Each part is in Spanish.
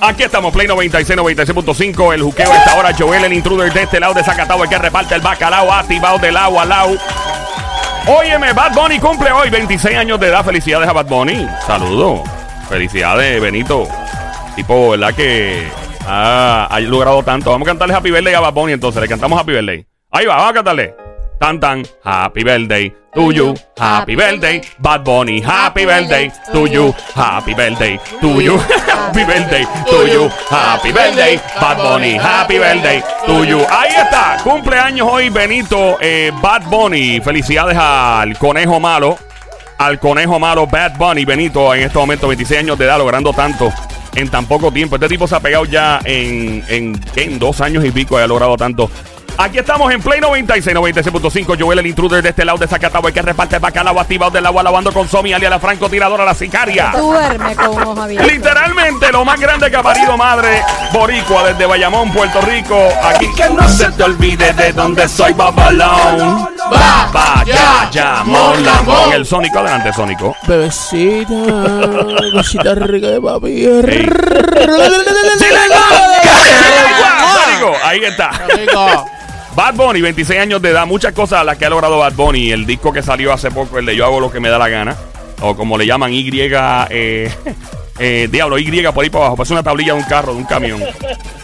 Aquí estamos, Play 96, 96.5. El juqueo de esta hora. Joel, el intruder de este lado de Zacatau, el que reparte el bacalao activado del agua al lado. Óyeme, Bad Bunny cumple hoy 26 años de edad. Felicidades a Bad Bunny. Saludos. Felicidades, Benito. Tipo, ¿verdad que ha, ha logrado tanto? Vamos a cantarle Happy Birthday a Bad Bunny entonces. Le cantamos Happy Birthday. Ahí va, vamos a cantarle. Tan tan, Happy Birthday to you, Happy Birthday, Bad Bunny, Happy Birthday to you, Happy Birthday to you, Happy Birthday to you, Happy Birthday, Bad Bunny, Happy Birthday to you. Ahí está, cumpleaños hoy Benito eh, Bad Bunny. Felicidades al conejo malo, al conejo malo Bad Bunny Benito en este momento 26 años de edad logrando tanto en tan poco tiempo. Este tipo se ha pegado ya en, en, en dos años y pico, ha logrado tanto. Aquí estamos en Play 96, 96.5. Joel, el intruder de este lado de Zacatau, el que reparte bacalao activado del agua, lavando con Somi, alia la francotiradora, la sicaria. Duerme con ojo abierto. Literalmente lo más grande que ha parido madre boricua desde Bayamón, Puerto Rico. Aquí Que no se te olvide de dónde soy Babalón. va, va, ya, ya, mon, con el Sónico. Adelante, Sónico. Bebecita, cosita rica de papi. Sónico, ahí está. Bad Bunny, 26 años de edad, muchas cosas a las que ha logrado Bad Bunny. El disco que salió hace poco, el de Yo hago lo que me da la gana, o como le llaman Y, eh, eh, Diablo, Y por ahí para abajo, parece una tablilla de un carro, de un camión.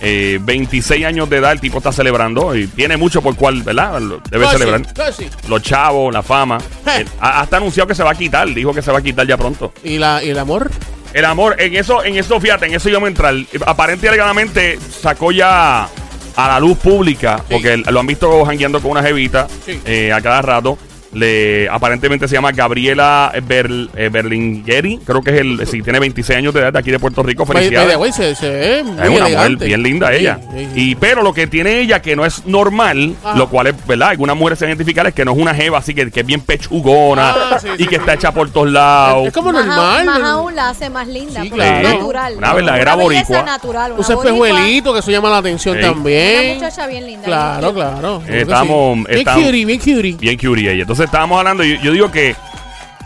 Eh, 26 años de edad, el tipo está celebrando y tiene mucho por cual, ¿verdad? Debe celebrar. Casi. Los chavos, la fama. Eh, ha- hasta anunciado que se va a quitar, dijo que se va a quitar ya pronto. ¿Y, la, ¿Y el amor? El amor, en eso, en eso, fíjate, en eso yo me entrar. Aparente y alegadamente sacó ya a la luz pública, Sí. porque lo han visto jangueando con una jevita Sí. eh, a cada rato. Le, aparentemente se llama Gabriela Berl, eh, Berlingeri, creo que es el, sí, tiene 26 años de edad de aquí de Puerto Rico. Felicidades. way, se, se ve Es muy una mujer bien linda ella. sí, sí. Y pero lo que tiene ella que no es normal, Ah. lo cual es, ¿verdad? Algunas mujeres se identifican es que no es una jeva así que, que es bien pechugona Ah, sí, y sí, que sí. está hecha por todos lados. Es como Más, normal. más aún la hace más linda. Claro. es natural. Una verdadera Una boricua. natural. Una espejuelito, que eso llama la atención Sí. Una también. muchacha bien linda. Claro, bien claro. Claro estamos-. Bien cutie, bien cutie. Bien curie ella. Entonces estábamos hablando, yo, yo digo que eh,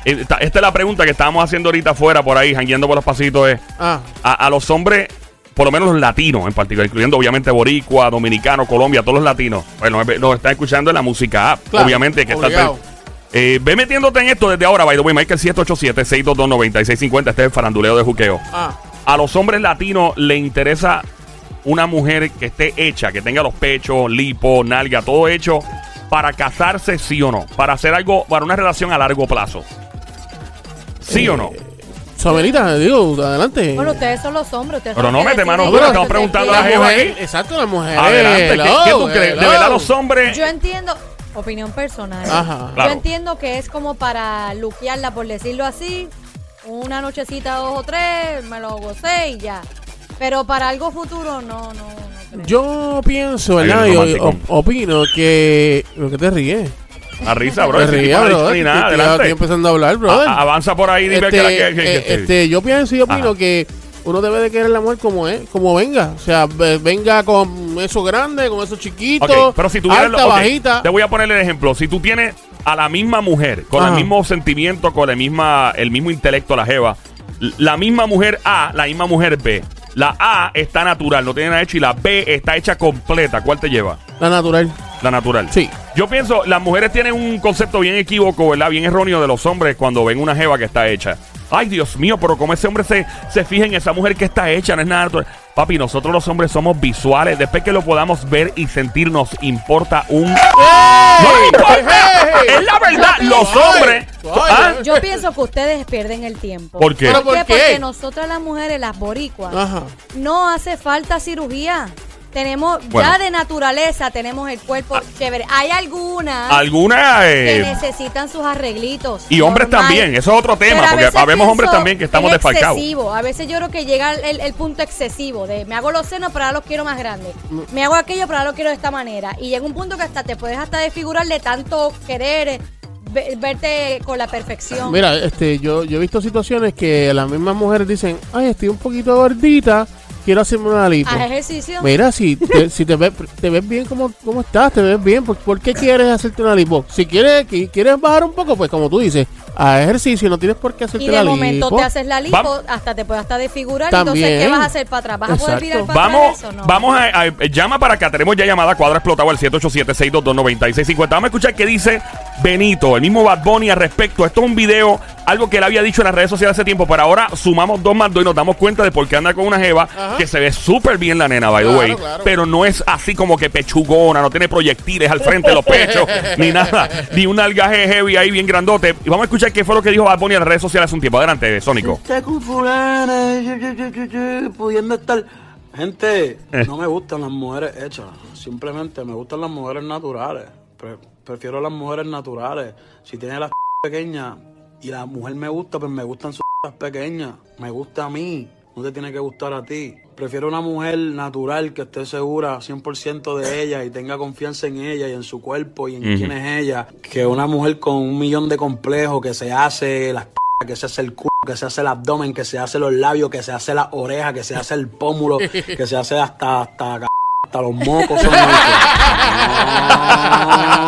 esta, esta es la pregunta que estábamos haciendo ahorita afuera, por ahí, jangueando por los pasitos, es Ah, a, a los hombres, por lo menos los latinos en particular, incluyendo obviamente Boricua, Dominicano, Colombia, todos los latinos, bueno, nos, nos están escuchando en la música app, Claro, obviamente que está... Eh, ve metiéndote en esto desde ahora, by the way, Michael 787-622-9650, este es el faranduleo de juqueo. ah. A los hombres latinos le interesa una mujer que esté hecha, que tenga los pechos, lipo, nalga, todo hecho para casarse, sí o no. Para hacer algo, para una relación a largo plazo. ¿Sí o no? Suamelita, digo, adelante. Bueno, ustedes son los hombres. Ustedes Pero son no mete mano dura, estamos preguntando a la mujer, aquí. exacto, la mujer. Adelante, ¿qué, hello, qué tú crees? ¿De verdad los hombres? Yo entiendo, opinión personal. Ajá. Claro. Yo entiendo que es como para luquearla, por decirlo así. Una nochecita, dos o tres, me lo gocé y ya. Pero para algo futuro, no, no. Yo pienso, ¿verdad? viene Y el op- opino que. ¿Lo que te ríes? A risa, bro. Te ríes, bro. ni nada, estoy- empezando a hablar, bro. Avanza por ahí, dime Este, que la eh, este, yo pienso y opino que uno debe de querer la mujer como es, como venga. O sea, ve- venga con eso grande, con eso chiquito, Ok, pero si tuvieras alta, lo- ok, bajita. Te voy a poner el ejemplo. Si tú tienes a la misma mujer, con Ajá. el mismo sentimiento, con el, misma, el mismo intelecto, la jeva, la misma mujer A, la misma mujer B. La A está natural, no tiene nada hecho, y la B está hecha completa. ¿Cuál te lleva? La natural. La natural. Sí. Yo pienso, las mujeres tienen un concepto bien equívoco, ¿verdad? Bien erróneo de los hombres cuando ven una jeva que está hecha. Ay, Dios mío, pero como ese hombre se, se fija en esa mujer que está hecha, no es nada natural. Papi, nosotros los hombres somos visuales. Después que lo podamos ver y sentir, nos importa un... ¡No importa! Es la verdad, los hombres... ¿Ah? Yo pienso que ustedes pierden el tiempo. ¿Por qué? ¿Pero por qué? Porque nosotras las mujeres, las boricuas, Ajá. no hace falta cirugía. Tenemos, Bueno. ya de naturaleza, tenemos el cuerpo chévere. Hay algunas Alguna... que eh, necesitan sus arreglitos. y hombres normal. también, eso es otro tema, porque veces habemos hombres también que estamos es desfalcados. excesivo. A veces yo creo que llega el, el punto excesivo de me hago los senos, pero ahora los quiero más grandes. Me hago aquello, pero ahora los quiero de esta manera. Y llega un punto que hasta te puedes hasta desfigurar de tanto querer eh, verte con la perfección. Mira, este, yo, yo he visto situaciones que las mismas mujeres dicen, ay, estoy un poquito gordita, quiero hacerme una lipo. Haz ejercicio. Mira, si te, si te ves, te ves bien como, como estás, te ves bien, ¿por, por qué quieres hacerte una lipo? Si quieres, quieres bajar un poco, pues como tú dices, a ejercicio y no tienes por qué hacerte Y la de momento lipo. te haces la lipo, hasta te puede hasta desfigurar. También. Entonces, ¿qué vas a hacer para atrás? ¿Vas a poder Exacto. virar para Vamos, atrás eso? No. vamos a, a- llama para acá. Tenemos ya llamada cuadra explotado al 787-622-9650. Vamos a escuchar qué dice Benito, el mismo Bad Bunny al respecto. Esto es un video, algo que él había dicho en las redes sociales hace tiempo, pero ahora sumamos dos más dos y nos damos cuenta de por qué anda con una jeva Ajá. que se ve súper bien la nena, by the Claro, way. claro. Pero no es así como que pechugona, no tiene proyectiles al frente de los pechos, ni nada, ni un algaje heavy ahí bien grandote. Y vamos a escuchar qué fue lo que dijo Bad Bunny en las redes sociales hace un tiempo. Adelante, Sónico. Está con fulana, pudiendo estar. Gente, Eh. no me gustan las mujeres hechas. Simplemente me gustan las mujeres naturales. Pre- prefiero las mujeres naturales. Si tiene las pequeñas y la mujer me gusta, pues me gustan sus pequeñas. Me gusta a mí. No te tiene que gustar a ti. Prefiero una mujer natural que esté segura 100% de ella y tenga confianza en ella y en su cuerpo y en quién es ella, que una mujer con un millón de complejos que se hace las que se hace el culo, que se hace el abdomen, que se hace los labios, que se hace la oreja, que se hace el pómulo, que se hace hasta hasta, hasta los mocos. son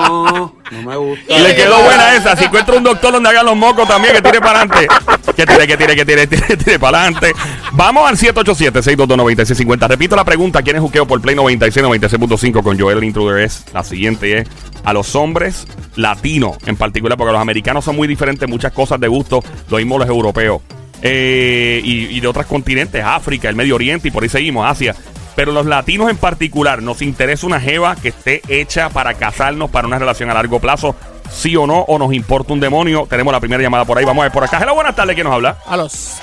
No, no me gusta. Y le quedó buena esa. Si encuentra un doctor donde hagan los mocos también, que tire para adelante. Que tire, que tire, que tire, tire, tire para adelante. Vamos al 787-622-9650. Repito la pregunta: ¿quién es juqueo por Play 96, 96.5 con Joel el Intruder? Es la siguiente: es a los hombres latinos en particular, porque los americanos son muy diferentes, muchas cosas de gusto, lo mismo los europeos. Eh, y, y de otros continentes, África, el Medio Oriente y por ahí seguimos, Asia. Pero los latinos en particular, nos interesa una jeva que esté hecha para casarnos, para una relación a largo plazo, sí o no, o nos importa un demonio. Tenemos la primera llamada por ahí, vamos a ver por acá. Hello, buenas tardes, ¿quién nos habla? A los.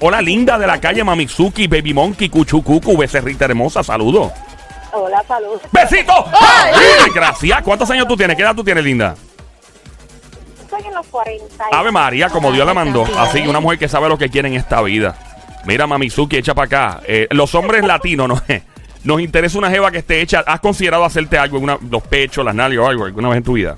Hola, linda de la calle Mamizuki, Baby Monkey, Cuchucucu, becerrita hermosa, saludos. Hola, salud. ¡Besito! ¡Ay! Gracias. ¿Cuántos años tú tienes? ¿Qué edad tú tienes, linda? Estoy en los 40. y- Ave María, como Dios la mandó. Así, una mujer que sabe lo que quiere en esta vida. Mira, Mamizuki, echa para acá. Eh, los hombres latinos, ¿no? Nos interesa una jeva que esté hecha. ¿Has considerado hacerte algo, alguna, los pechos, las nalgas o algo, alguna vez en tu vida?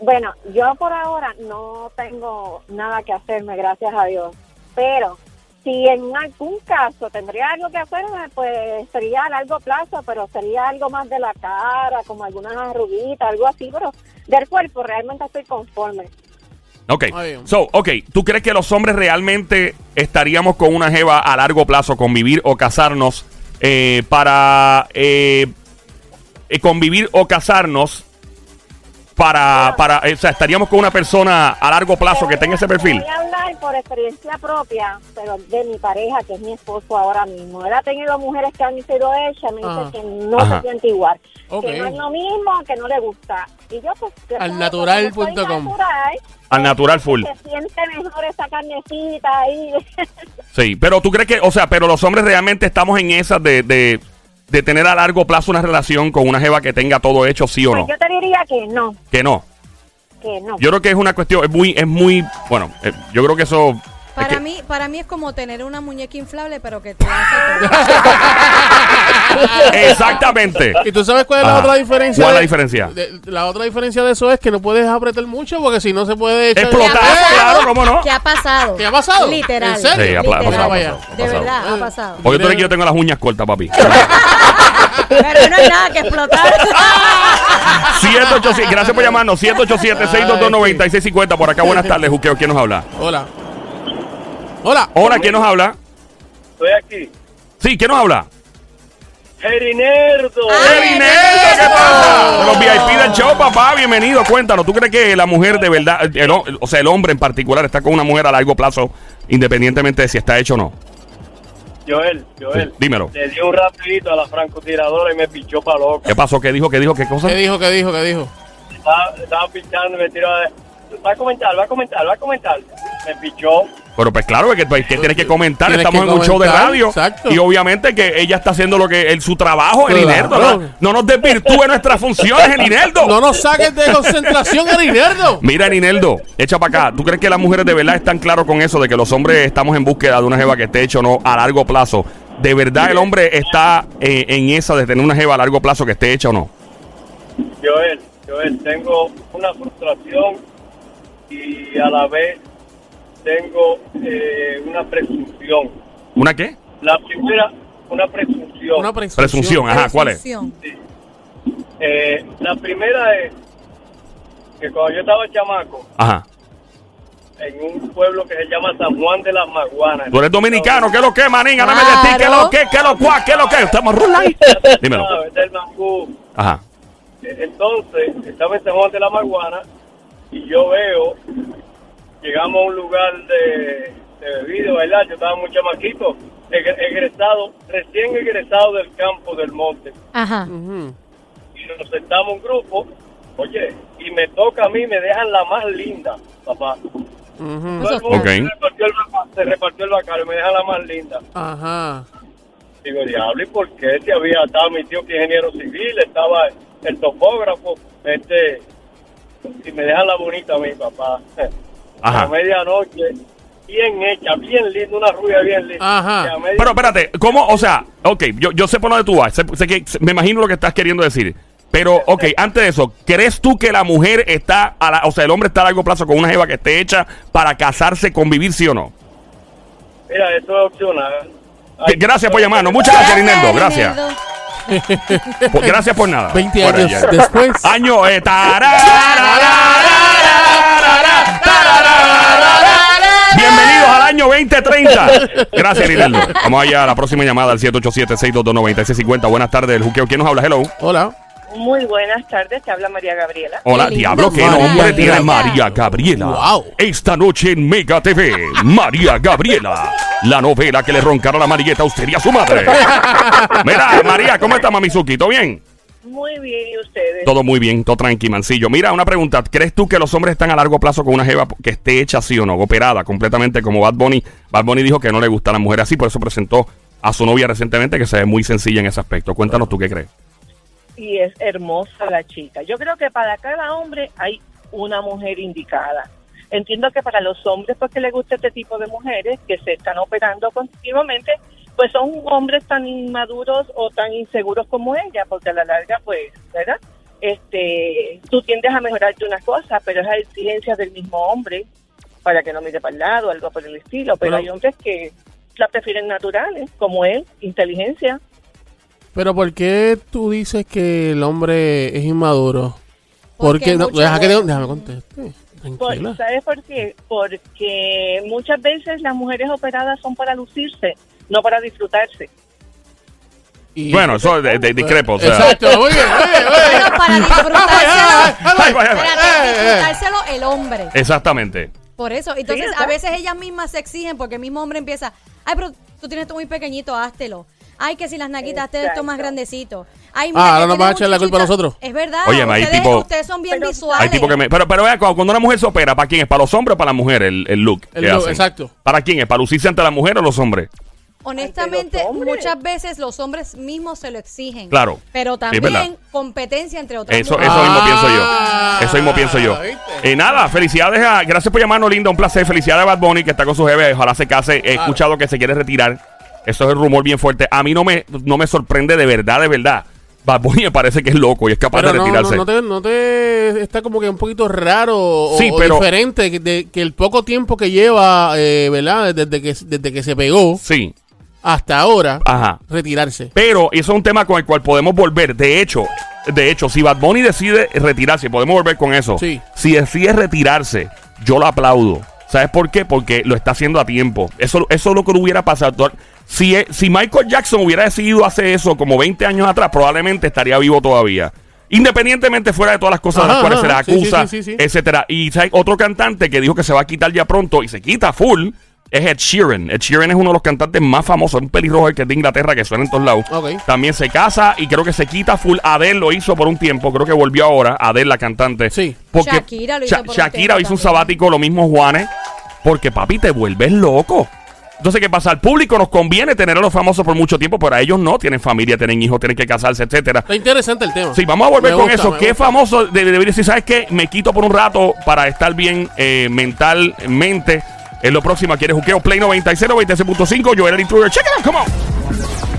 Bueno, yo por ahora no tengo nada que hacerme, gracias a Dios. Pero si en algún caso tendría algo que hacerme, pues sería a largo plazo, pero sería algo más de la cara, como algunas arruguitas, algo así, pero del cuerpo realmente estoy conforme. Ok. So, ok. ¿Tú crees que los hombres realmente estaríamos con una jeva a largo plazo, convivir o casarnos eh, para eh, eh, convivir o casarnos para, para, eh, o sea, estaríamos con una persona a largo plazo que tenga ese perfil? Voy a hablar por experiencia propia, pero de mi pareja, que es mi esposo ahora mismo. Él ha tenido mujeres que han sido hechas, me dice Ah. que no Ajá. se siente igual, que no es lo mismo, que no le gusta. Y yo pues... yo Al natural.com. Al natural full. Se siente mejor esa carnecita ahí. Sí, pero tú crees que, o sea, pero los hombres realmente estamos en esas de, de, de tener a largo plazo una relación con una jeva que tenga todo hecho, sí o Pues no. yo te diría que no, Que no. que no. Yo creo que es una cuestión, es muy, es muy, bueno, eh, yo creo que eso... es Para que- mí, para mí es como tener una muñeca inflable, pero que te hace todo. Exactamente. ¿Y tú sabes cuál es la Ajá. otra diferencia? ¿Cuál es la de- diferencia? de- la otra diferencia de eso es que no puedes apretar mucho porque si no se puede echar- Explotar, ¿Qué ha pasado? claro, ¿cómo no? ¿Qué ha pasado? ¿Qué ha pasado? Literal. ¿En serio? Sí, ha Literal. pasado, De pasado. verdad, ha pasado. Porque tú crees que yo tengo las uñas cortas, papi. Pero no hay nada que explotar. 787, gracias por llamarnos. 787-622-9650. Por acá, buenas tardes, Juqueo. ¿Quién nos habla? Hola. Hola. Hola, ¿quién nos habla? Estoy aquí. Sí, ¿quién nos habla? Gerinerdo. Ay, ¡Eri Nerdo! ¿Qué pasa? De los VIP del show, papá. Bienvenido. Cuéntanos. ¿Tú crees que la mujer de verdad, el o sea, el hombre en particular, está con una mujer a largo plazo, independientemente de si está hecho o no? Joel, Joel. Sí, dímelo. Le di un rapidito a la francotiradora y me pichó para loco. ¿Qué pasó? ¿Qué dijo? ¿Qué dijo? ¿Qué cosa? ¿Qué dijo? ¿Qué dijo? ¿Qué dijo? Estaba, estaba pichando y me tiró de... Va a comentar, va a comentar, va a comentar. Me pichó. Pero pues claro, que, pues, que tienes que comentar. Tienes Estamos que en un show de comentar, radio. exacto. Y obviamente que ella está haciendo lo que es su trabajo, el Claro. Inerdo. ¿no? No nos desvirtúe nuestras funciones, el Inerdo. No nos saques de concentración, Erinaldo. Mira, Nineldo, echa para acá. ¿Tú crees que las mujeres de verdad están claros con eso de que los hombres estamos en búsqueda de una jeva que esté hecho o no a largo plazo? ¿De verdad el hombre está eh, en esa de tener una jeva a largo plazo que esté hecha o no? Joel, Joel, tengo una frustración y a la vez tengo eh, una presunción. ¿Una qué? La primera, una presunción. Una presunción. Presunción, ajá, ¿cuál es? Eh, la primera es que cuando yo estaba chamaco, Ajá. en un pueblo que se llama San Juan de las Maguanas. Tú eres dominicano, ¿qué es lo que, manín? Háblame de ti, ¿qué es lo que, qué es lo cuá, qué es lo que? Estamos rulay. Dímelo. Ah, es del Mangú. Ajá. Entonces, estaba en San Juan de la Maguana y yo veo, llegamos a un lugar de, de bebida, bailar, yo estaba muy chamaquito, egre- egresado, recién egresado del campo del monte. Ajá. Y nos sentamos un grupo, oye, y me toca a mí, me dejan la más linda, papá. Mundo Ok. se, repartió el, se repartió el me dejan la más linda. Ajá. Digo, diablo, ¿y por qué? Si había, estaba mi tío que es ingeniero civil, estaba el topógrafo, este, y me dejan la bonita a mi papá. Ajá. A medianoche, bien hecha, bien linda, una rubia bien linda. Ajá. Pero espérate, ¿cómo? O sea, ok, yo, yo sé por dónde tú vas, sé, sé que, me imagino lo que estás queriendo decir. Pero, ok, antes de eso, ¿crees tú que la mujer está, a la- o sea, el hombre está a largo plazo con una jeva que esté hecha para casarse, convivir, sí o no? Mira, eso es opcional. Gracias por llamarnos. Muchas gracias, Rinaldo. Gracias. Gracias por nada. 20 Fuera años después. Año eh, tararararararara, año 2030. Gracias, Rinaldo. Vamos allá a la próxima llamada al 787-622-9650. Buenas tardes, el juqueo. ¿Quién nos habla? Hello. Hola. Muy buenas tardes, te habla María Gabriela. Hola, Qué diablo, qué María nombre tiene. María Gabriela. Wow. Esta noche en Mega TV, María Gabriela. La novela que le roncará la marigueta a usted y a su madre. Mira, María, ¿cómo está, Mamizuki? ¿Todo bien? Muy bien, ¿y ustedes? Todo muy bien, todo tranqui, mancillo. Mira, una pregunta. ¿Crees tú que los hombres están a largo plazo con una jeva que esté hecha así o no? Operada completamente como Bad Bunny. Bad Bunny dijo que no le gusta a la mujer así, por eso presentó a su novia recientemente que se ve muy sencilla en ese aspecto. Cuéntanos tú qué crees. Y es hermosa la chica. Yo creo que para cada hombre hay una mujer indicada. Entiendo que para los hombres, porque les gusta este tipo de mujeres que se están operando continuamente, pues son hombres tan inmaduros o tan inseguros como ella, porque a la larga, pues, ¿verdad? Este, tú tiendes a mejorarte una cosa, pero es a exigencia del mismo hombre para que no mire para el lado, algo por el estilo. Pero Pero- hay hombres que la prefieren naturales, como él, inteligencia. Pero ¿por qué tú dices que el hombre es inmaduro? Porque Porque no, deja que déjame conteste. Por-. ¿Sabes por qué? Porque muchas veces las mujeres operadas son para lucirse, no para disfrutarse. Y- Bueno, eso de, de- discrepo. O sea, Exacto, muy bien, muy bien, muy bien. Pero para disfrutárselo, espérate, disfrutárselo el hombre. Exactamente. Por eso, entonces a veces ellas mismas se exigen porque el mismo hombre empieza, ay, pero tú tienes esto muy pequeñito, háztelo. Ay, que si las naquitas, hazte esto más grandecito. Ay, Ah, ahora que nos tienes vas a echar la culpa a nosotros. Es verdad. Oye, hay ustedes, tipo- ustedes son bien Pero- visuales. Hay tipo que me. Pero, pero vea, cuando cuando una mujer se opera, ¿para quién es? ¿Para los hombres o para la mujer el, el look? El que look, hacen? exacto. ¿Para quién es? ¿Para lucirse ante la mujer o los hombres? Honestamente, muchas veces los hombres mismos se lo exigen. Claro. Pero también competencia entre otras Eso, mujeres. eso mismo Ah, pienso yo. Eso mismo pienso yo. Eh, nada, felicidades a. Gracias por llamarnos, linda. Un placer. Felicidades a Bad Bunny, que está con su jefe. Ojalá se case. He Claro. escuchado que se quiere retirar. Eso es el rumor bien fuerte. A mí no me, no me sorprende de verdad, de verdad. Bad Bunny me parece que es loco y es capaz Pero de no, no, retirarse. no te, no te está como que un poquito raro o, Sí, o pero- diferente que, de- que el poco tiempo que lleva, eh, ¿verdad? Desde que, desde que se pegó Sí. Hasta ahora, Ajá. retirarse. Pero eso es un tema con el cual podemos volver. De hecho, de hecho, si Bad Bunny decide retirarse, podemos volver con eso. Sí. Si decide retirarse, yo lo aplaudo. ¿Sabes por qué? Porque lo está haciendo a tiempo. Eso, eso es lo que le hubiera pasado. Si, si Michael Jackson hubiera decidido hacer eso como 20 años atrás, probablemente estaría vivo todavía. Independientemente fuera de todas las cosas de las Ajá, cuales se le acusa, sí, sí, sí, sí. etcétera. Y ¿sabes? otro cantante que dijo que se va a quitar ya pronto y se quita full es Ed Sheeran. Ed Sheeran es uno de los cantantes más famosos, un pelirrojo el que es de Inglaterra que suena en todos lados. También se casa y creo que se quita full. Adele lo hizo por un tiempo, creo que volvió ahora. Adele, la cantante. Sí. Porque Shakira lo hizo por un Shakira tiempo hizo un sabático, lo mismo Juanes. Porque papi, te vuelves loco. Entonces, ¿qué pasa? Al público nos conviene tener a los famosos por mucho tiempo, pero a ellos no. Tienen familia, tienen hijos, tienen que casarse, etcétera. Está interesante el tema. Sí, vamos a volver Me con gusta, eso. ¿Qué gusta. famoso de- debería decir? ¿Sabes qué? Me quito por un rato para estar bien eh, mentalmente. En lo próximo, aquí eres Juqueo Play 96, 96.5. Yo era el intruder. Check it out, come on.